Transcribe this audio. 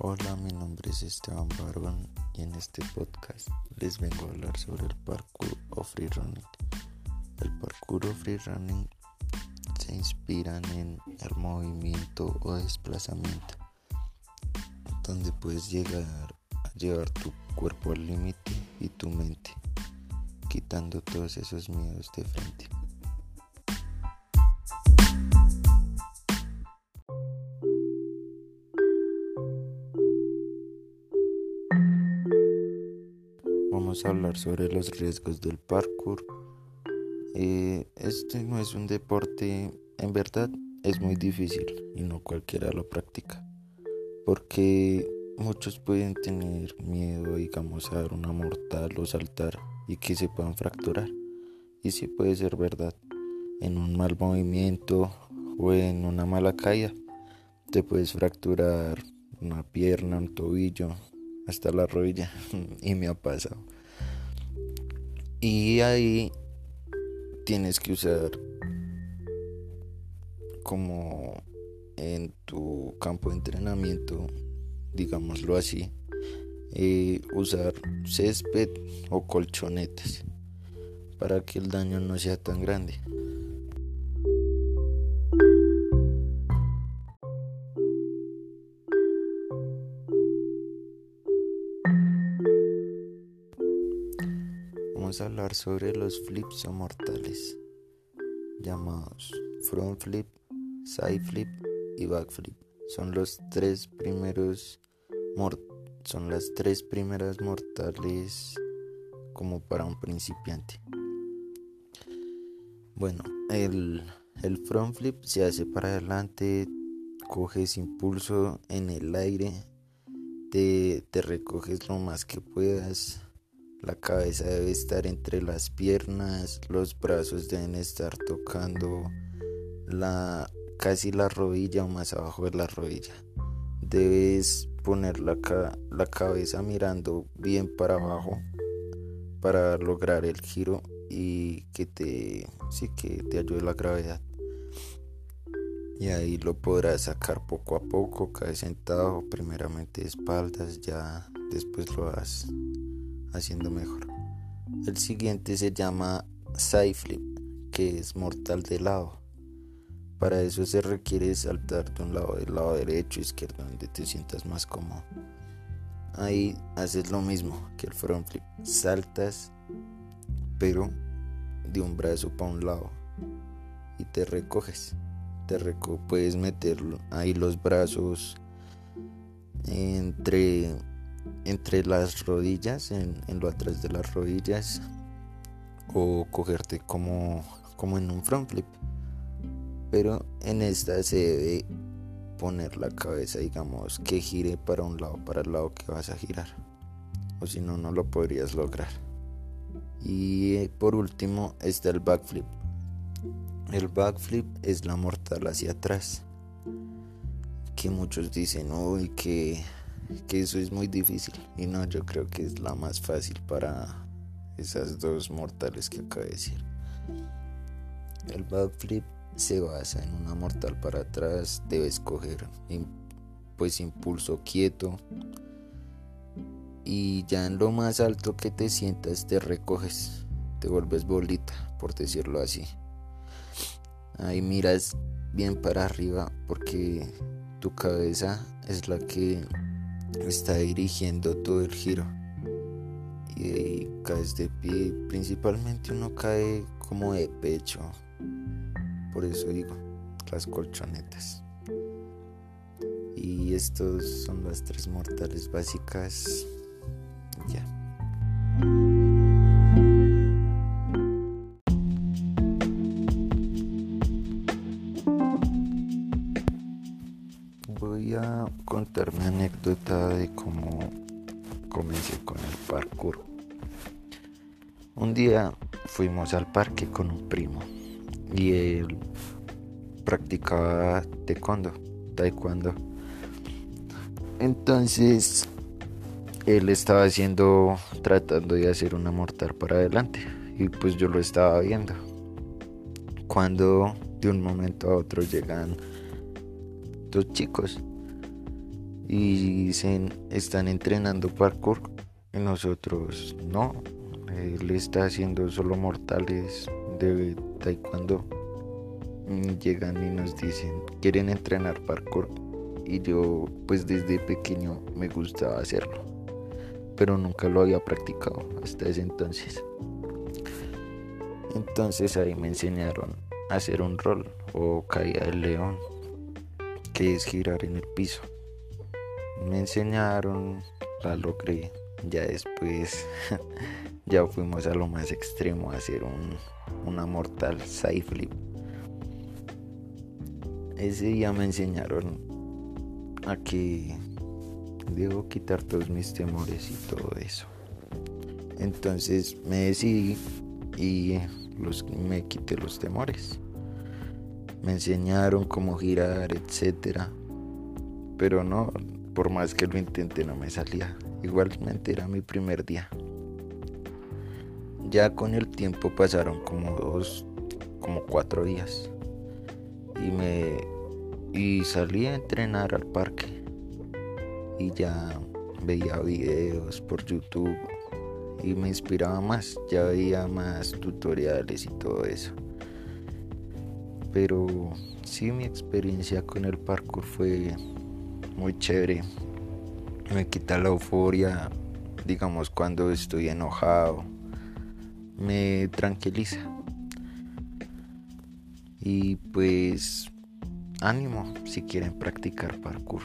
Hola, mi nombre es Esteban Barón y en este podcast les vengo a hablar sobre el parkour o free running. El parkour o free running se inspiran en el movimiento o desplazamiento, donde puedes llegar a llevar tu cuerpo al límite y tu mente, quitando todos esos miedos de frente. Vamos a hablar sobre los riesgos del parkour. Eh, este no es un deporte, en verdad es muy difícil y no cualquiera lo practica. Porque muchos pueden tener miedo, digamos, a dar una mortal o saltar y que se puedan fracturar. Y sí puede ser verdad. En un mal movimiento o en una mala caída te puedes fracturar una pierna, un tobillo, hasta la rodilla y me ha pasado. Y ahí tienes que usar como en tu campo de entrenamiento, digámoslo así, usar césped o colchonetas para que el daño no sea tan grande. Hablar sobre los flips o mortales, llamados front flip, side flip y back flip. Son los tres primeros son las tres primeras mortales como para un principiante. Bueno, el, el front flip se hace para adelante, coges impulso en el aire, te, te recoges lo más que puedas la cabeza debe estar entre las piernas, los brazos deben estar tocando la casi la rodilla o más abajo de la rodilla. Debes poner la, la cabeza mirando bien para abajo para lograr el giro y que te sí que te ayude la gravedad. Y ahí lo podrás sacar poco a poco, cae sentado, primeramente espaldas, ya después lo vas haciendo mejor. El siguiente se llama side flip, que es mortal de lado. Para eso se requiere saltar de un lado del lado derecho, izquierdo, donde te sientas más cómodo. Ahí haces lo mismo que el front flip, saltas, pero de un brazo para un lado y te recoges. Te reco puedes meter ahí los brazos entre entre las rodillas, en, lo atrás de las rodillas, o cogerte como, como en un front flip. Pero en esta se debe poner la cabeza, digamos, que gire para un lado, para el lado que vas a girar. O si no, no lo podrías lograr. Y eh, por último está el backflip. El backflip es la mortal hacia atrás. Que muchos dicen, uy, que que eso es muy difícil y no, yo creo que es la más fácil para esas dos mortales que acabo de decir. El backflip se basa en una mortal para atrás, debes coger pues impulso quieto y ya en lo más alto que te sientas te recoges, te vuelves bolita, por decirlo así. Ahí miras bien para arriba porque tu cabeza es la que está dirigiendo todo el giro. Y ahí caes de pie. Principalmente uno cae como de pecho. Por eso digo las colchonetas. Y estos son las tres mortales básicas voy a contar mi anécdota de cómo comencé con el parkour. Un día fuimos al parque con un primo y él practicaba taekwondo, taekwondo. Entonces él estaba haciendo, tratando de hacer una mortal para adelante y pues yo lo estaba viendo. Cuando de un momento a otro llegan dos chicos y dicen están entrenando parkour y nosotros no él está haciendo solo mortales de taekwondo mm, llegan y nos dicen quieren entrenar parkour y yo pues desde pequeño me gustaba hacerlo pero nunca lo había practicado hasta ese entonces. Entonces ahí me enseñaron a hacer un rol o caída del león es girar en el piso me enseñaron, la logré. Ya después, ya fuimos a lo más extremo, a hacer un, una mortal side flip. Ese día me enseñaron a que debo quitar todos mis temores y todo eso. Entonces me decidí y los, me quité los temores. Me enseñaron cómo girar, etcétera. Pero no, por más que lo intenté no me salía. Igualmente era mi primer día. Ya con el tiempo pasaron como dos, como cuatro días. Y me y salí a entrenar al parque. Y ya veía videos por YouTube y me inspiraba más, ya veía más tutoriales y todo eso. Pero sí mi experiencia con el parkour fue muy chévere. Me quita la euforia, digamos, cuando estoy enojado. Me tranquiliza. Y pues ánimo si quieren practicar parkour.